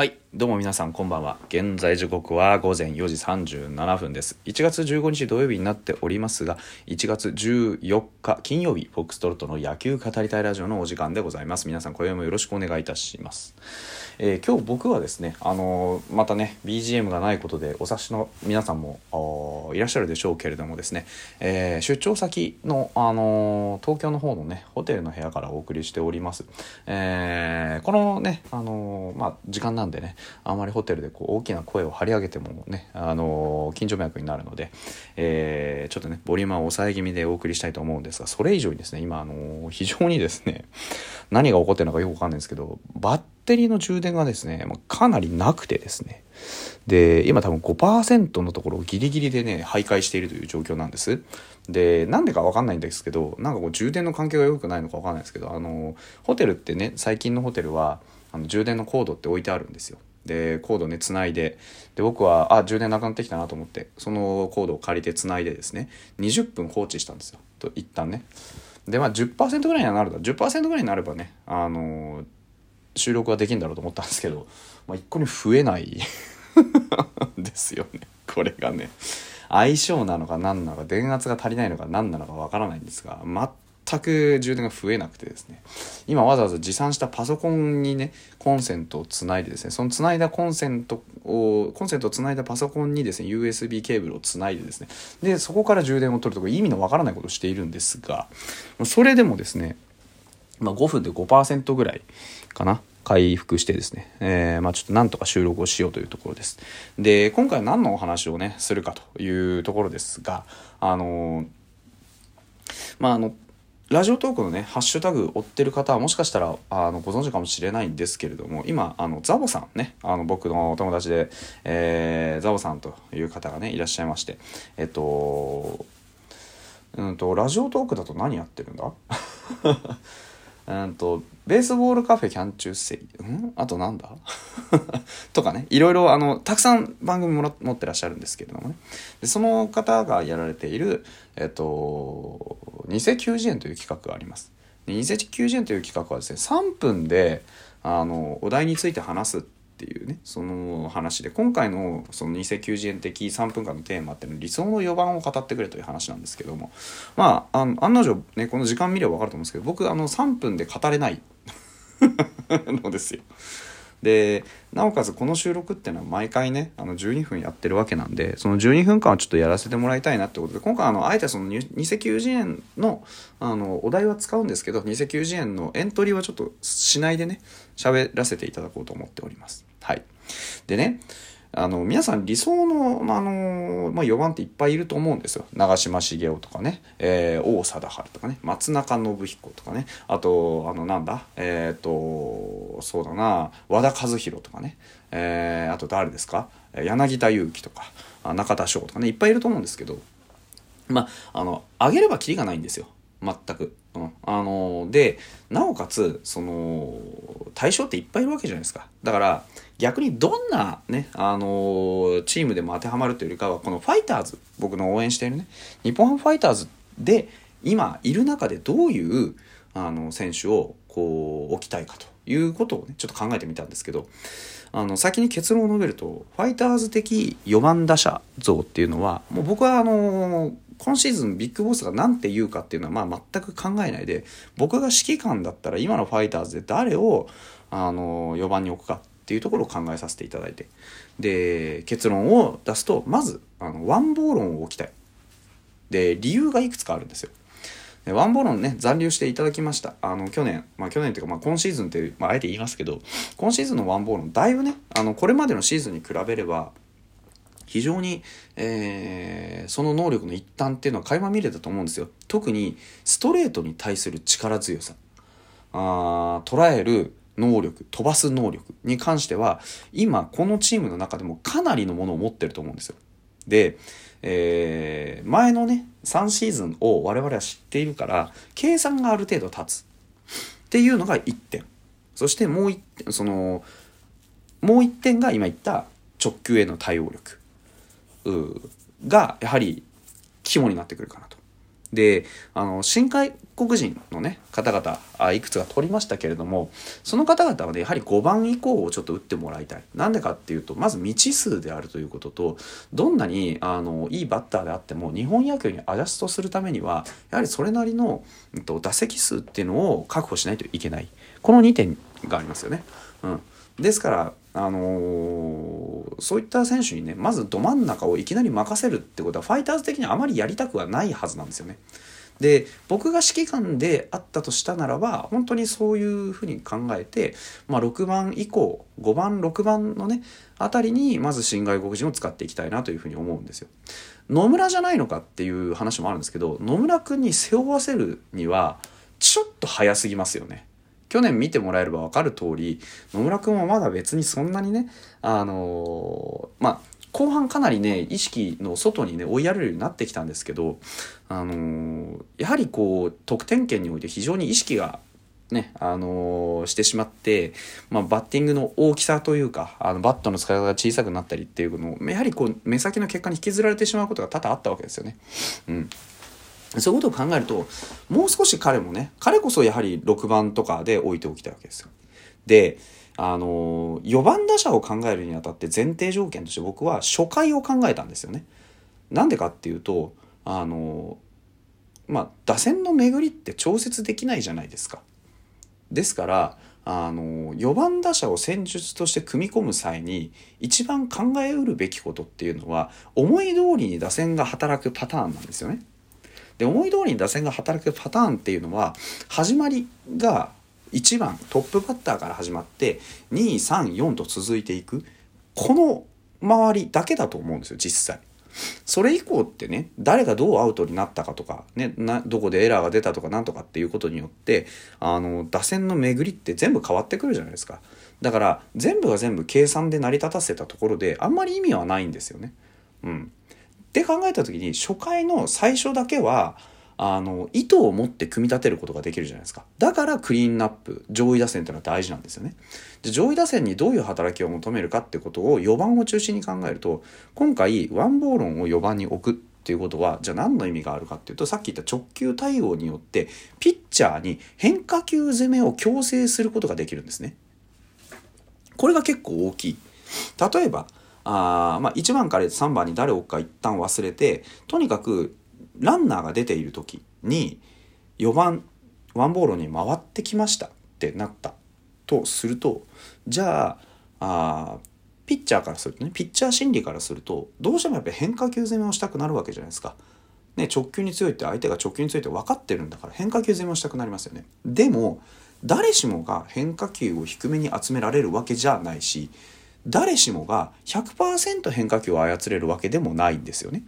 はい。どうも皆さんこんばんは。現在時刻は午前4時37分です。1月15日土曜日になっておりますが、1月14日金曜日、フォックストロットの野球語りたいラジオのお時間でございます。皆さん今夜もよろしくお願いいたします。えー今日僕はですね、あのーまたね、BGM がないことでお察しの皆さんもいらっしゃるでしょうけれどもですね、えー出張先の、あの東京の方のね、ホテルの部屋からお送りしております。えこのね、あのーまあ、時間なんでね、あまりホテルでこう大きな声を張り上げてもね、あのー緊張迷惑になるので、えーちょっとね、ボリュームは抑え気味でお送りしたいと思うんですが、それ以上にですね、今、あのー非常にですね、何が起こってるのかよくわかんないんですけど、バッテリーの充電がですね、まかなりなくてですね、で、今多分5%のところをギリギリでね、徘徊しているという状況なんです。で、なんでかわかんないんですけど、なんかこう充電の関係が良くないのかわかんないですけど、あの、ホテルってね、最近のホテルは、あの充電のコードって置いてあるんですよ。で、コードね、つないで、で、僕は、あ、充電なくなってきたなと思って、そのコードを借りてつないでですね、20分放置したんですよ。と、一旦ね。で、まあ10%ぐらいにはなるだ。10%ぐらいになればね、あの収録はできるんだろうと思ったんですけど、まあ、一個に増えない ですよねこれがね相性なのか何なのか電圧が足りないのか何なのかわからないんですが全く充電が増えなくてですね今わざわざ持参したパソコンにねコンセントをつないでですねそのつないだコンセントをコンセントをつないだパソコンにですね USB ケーブルをつないでですねでそこから充電を取るとか意味のわからないことをしているんですがそれでもですねまあ、5分で5%ぐらいかな回復してですね、えーまあ、ちょっとなんとか収録をしようというところです。で、今回は何のお話をね、するかというところですが、あのーまあ、あの、ラジオトークのね、ハッシュタグ追ってる方はもしかしたらあのご存知かもしれないんですけれども、今、あの、ザボさんね、あの僕のお友達で、えーザボさんという方がね、いらっしゃいまして、えっと、うんと、ラジオトークだと何やってるんだ？うんと、ベースボールカフェキャンチューセイ。ん？あとなんだ？とかね、いろいろ、あの、たくさん番組もら持ってらっしゃるんですけれどもね。で、その方がやられている、えっと、2090円という企画があります。2090円という企画はですね、3分で、あの、お題について話すってていうね、その話で、今回のその偽求人的3分間のテーマっていうのは理想の4番を語ってくれという話なんですけども、まあ、あの案の定ね、この時間見れば分かると思うんですけど、僕、あの、3分で語れないのですよ。で、なおかつこの収録っていうのは毎回ね、あの12分やってるわけなんで、その12分間はちょっとやらせてもらいたいなってことで、今回あの、あえてその偽求人園の、あの、お題は使うんですけど、偽求人園のエントリーはちょっとしないでね、喋らせていただこうと思っております。はい。でね、あの、皆さん理想の、あの、まあ、4番っていっぱいいると思うんですよ。長嶋茂雄とかね、えー、王貞治とかね、松中信彦とかね、あと、あの、なんだ、えっ、と、そうだな、和田和弘とかね、えー、あと誰ですか？柳田悠岐とか、中田翔とかね、いっぱいいると思うんですけど、まあ、あの、上げればキリがないんですよ。全く。うん。あの、で、なおかつ、その、対象っていっぱいいるわけじゃないですか。だから、逆にどんなね、あの、チームでも当てはまるというよりかは、このファイターズ、僕の応援しているね、日本ハムファイターズで、今いる中でどういう、あの、選手を、こう、置きたいかということをね、ちょっと考えてみたんですけど、あの、先に結論を述べると、ファイターズ的4番打者像っていうのは、もう僕はあの今シーズンビッグボスが何て言うかっていうのは、まあ全く考えないで、僕が指揮官だったら今のファイターズで誰を、あの4番に置くかっていうところを考えさせていただいて。で、結論を出すと、まず、あの、ワンボーロンを置きたい。で、理由がいくつかあるんですよ。でワンボーロンね、残留していただきました。あの、去年、まあ去年っていうか、まあ今シーズンって、まああえて言いますけど、今シーズンのワンボーロン、だいぶね、あの、これまでのシーズンに比べれば、非常に、えーその能力の一端っていうのは垣間見れたと思うんですよ。特に、ストレートに対する力強さ。あ捉える能力、飛ばす能力に関しては、今、このチームの中でもかなりのものを持ってると思うんですよ。で、えー前のね、3シーズンを我々は知っているから、計算がある程度立つ。っていうのが1点。そしてもう1点、その、もう1点が今言った直球への対応力が、やはり肝になってくるかなとであの新外国人のね方々あいくつか取りましたけれどもその方々はねやはり5番以降をちょっと打ってもらいたい。なんでかっていうとまず未知数であるということとどんなにあのいいバッターであっても日本野球にアジャストするためにはやはりそれなりの、うん、と打席数っていうのを確保しないといけない。この2点がありますよね。うん。ですから、あのー、そういった選手にねまずど真ん中をいきなり任せるってことはファイターズ的にあまりやりたくはないはずなんですよね。で僕が指揮官であったとしたならば本当にそういうふうに考えて、まあ、6番以降5番6番のねあたりにまず新外国人を使っていきたいなというふうに思うんですよ。野村じゃないのかっていう話もあるんですけど野村君に背負わせるにはちょっと早すぎますよね。去年見てもらえれば分かる通り野村君はまだ別にそんなにねあのー、まあ後半かなりね意識の外にね追いやれるようになってきたんですけど、あのー、やはりこう得点圏において非常に意識がね、あのー、してしまって、まあ、バッティングの大きさというか、あのバットの使い方が小さくなったりっていうのを、やはりこう、目先の結果に引きずられてしまうことが多々あったわけですよね。うん。そういうことを考えると、もう少し彼もね、彼こそやはり6番とかで置いておきたいわけですよ。で、あの、4番打者を考えるにあたって前提条件として僕は初回を考えたんですよね。なんでかっていうと、あの、まあ、打線の巡りって調節できないじゃないですか。ですから、あの4番打者を戦術として組み込む際に一番考えうるべきことっていうのは思い通りに打線が働くパターンなんですよね。で思い通りに打線が働くパターンっていうのは始まりが1番トップバッターから始まって234と続いていくこの周りだけだと思うんですよ実際。それ以降ってね誰がどうアウトになったかとか、ね、などこでエラーが出たとかなんとかっていうことによってあの打線の巡りって全部変わってくるじゃないですかだから全部が全部計算で成り立たせたところであんまり意味はないんですよね。うん、って考えた時に初回の最初だけはあの意図を持って組み立てることができるじゃないですか。だからクリーンナップ上位打線っていうのは大事なんですよね。で上位打線にどういう働きを求めるかってことを4番を中心に考えると今回ワンボーロンを4番に置くっていうことはじゃあ何の意味があるかっていうとさっき言った直球対応によってピッチャーに変化球攻めを強制することができるんですね。これが結構大きい。例えばあまあ、1番から3番に誰を置くか一旦忘れてとにかくランナーが出ている時に4番ワンボールに回ってきましたってなったとするとじゃあピッチャーからするとねピッチャー心理からするとどうしてもやっぱり変化球攻めをしたくなるわけじゃないですか。ね、直球に強いって相手が直球に強いって分かってるんだから変化球攻めをしたくなりますよね。でも誰しもが変化球を低めに集められるわけじゃないし誰しもが100%変化球を操れるわけでもないんですよね。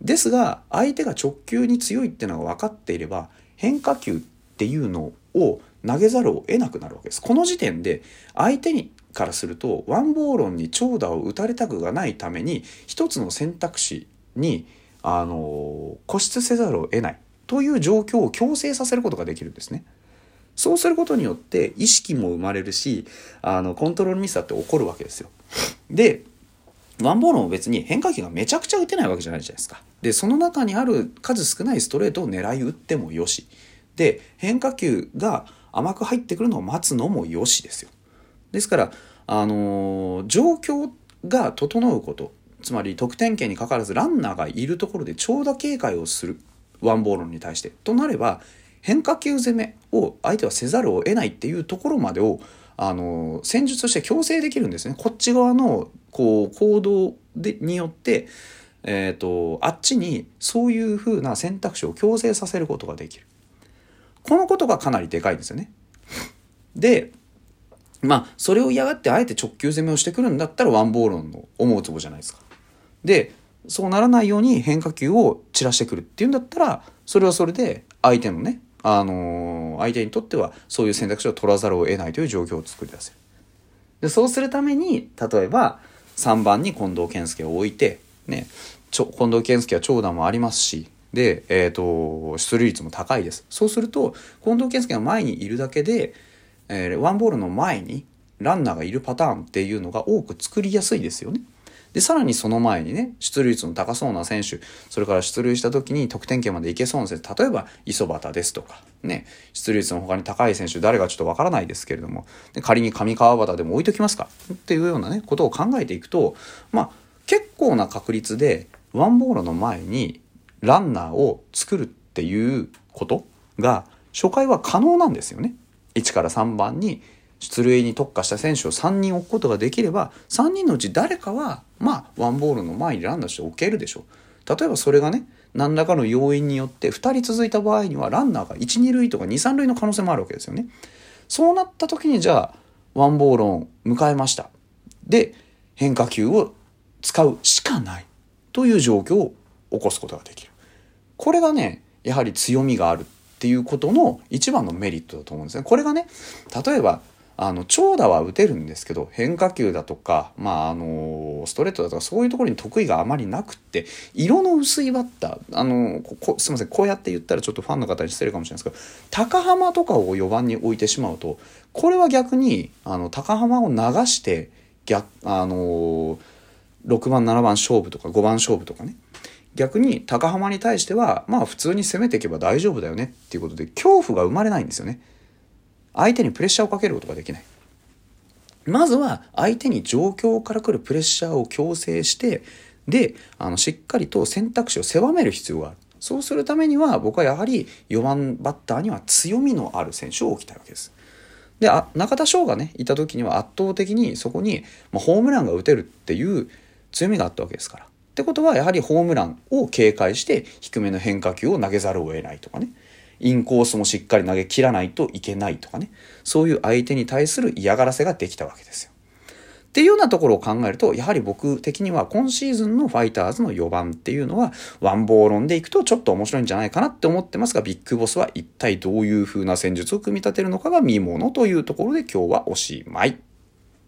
ですが相手が直球に強いっていうのが分かっていれば変化球っていうのを投げざるを得なくなるわけです。この時点で相手にからするとワンボーロンに長打を打たれたくがないために一つの選択肢にあの固執せざるを得ないという状況を強制させることができるんですね。そうすることによって意識も生まれるし、あの、コントロールミスだって起こるわけですよ。で、ワンボールも別に変化球がめちゃくちゃ打てないわけじゃないじゃないですか。で、その中にある数少ないストレートを狙い撃ってもよし。で、変化球が甘く入ってくるのを待つのもよしですよ。ですから、あのー、状況が整うこと、つまり得点圏にかかわらずランナーがいるところで長打警戒をする。ワンボールに対して。となれば、変化球攻めを相手はせざるを得ないっていうところまでをあの戦術として強制できるんですね。こっち側のこう行動でによって、えーと、あっちにそういう風な選択肢を強制させることができる。このことがかなりでかいんですよね。でまあそれを嫌がってあえて直球攻めをしてくるんだったらワンボールの思うつぼじゃないですか。でそうならないように変化球を散らしてくるっていうんだったらそれはそれで相手のねあの相手にとってはそういう選択肢を取らざるを得ないという状況を作り出せる。でそうするために例えば3番に近藤健介を置いて、ね、近藤健介は長打もありますしで、えーと、出塁率も高いですそうすると近藤健介が前にいるだけで、えー、ワンボールの前にランナーがいるパターンっていうのが多く作りやすいですよね。で、さらにその前にね、出塁率の高そうな選手、それから出塁した時に得点圏まで行けそうな選手、例えば磯端ですとか、ね、出塁率の他に高い選手、誰がちょっとわからないですけれども、で仮に上川端でも置いときますかっていうようなね、ことを考えていくと、まあ、結構な確率で、ワンボールの前にランナーを作るっていうことが、初回は可能なんですよね。1から3番に出塁に特化した選手を3人置くことができれば3人のうち誰かはまあワンボールの前にランナーして置けるでしょう例えばそれがね何らかの要因によって2人続いた場合にはランナーが1、2塁とか2、3塁の可能性もあるわけですよね。そうなった時にじゃあワンボールを迎えました。で変化球を使うしかないという状況を起こすことができる。これがねやはり強みがあるっていうことの一番のメリットだと思うんですね。これがね例えばあの、長打は打てるんですけど、変化球だとか、まあ、あの、ストレートだとか、そういうところに得意があまりなくって、色の薄いバッター、あの、こすいません、こうやって言ったらちょっとファンの方に失礼かもしれないですけど、高浜とかを4番に置いてしまうと、これは逆に、あの、高浜を流して、逆、あの、6番、7番勝負とか5番勝負とかね、逆に高浜に対しては、まあ普通に攻めていけば大丈夫だよねっていうことで、恐怖が生まれないんですよね。相手にプレッシャーをかけることができない。まずは相手に状況から来るプレッシャーを強制して、で、あの、しっかりと選択肢を狭める必要がある。そうするためには僕はやはり4番バッターには強みのある選手を置きたいわけです。で、あ中田翔がね、いた時には圧倒的にそこに、まあ、ホームランが打てるっていう強みがあったわけですから。ってことはやはりホームランを警戒して低めの変化球を投げざるを得ないとかね。インコースもしっかり投げ切らないといけないとかね。そういう相手に対する嫌がらせができたわけですよ。っていうようなところを考えると、やはり僕的には今シーズンのファイターズの4番っていうのは、ワンボー論でいくとちょっと面白いんじゃないかなって思ってますが、ビッグボスは一体どういう風な戦術を組み立てるのかが見ものというところで今日はおしまい。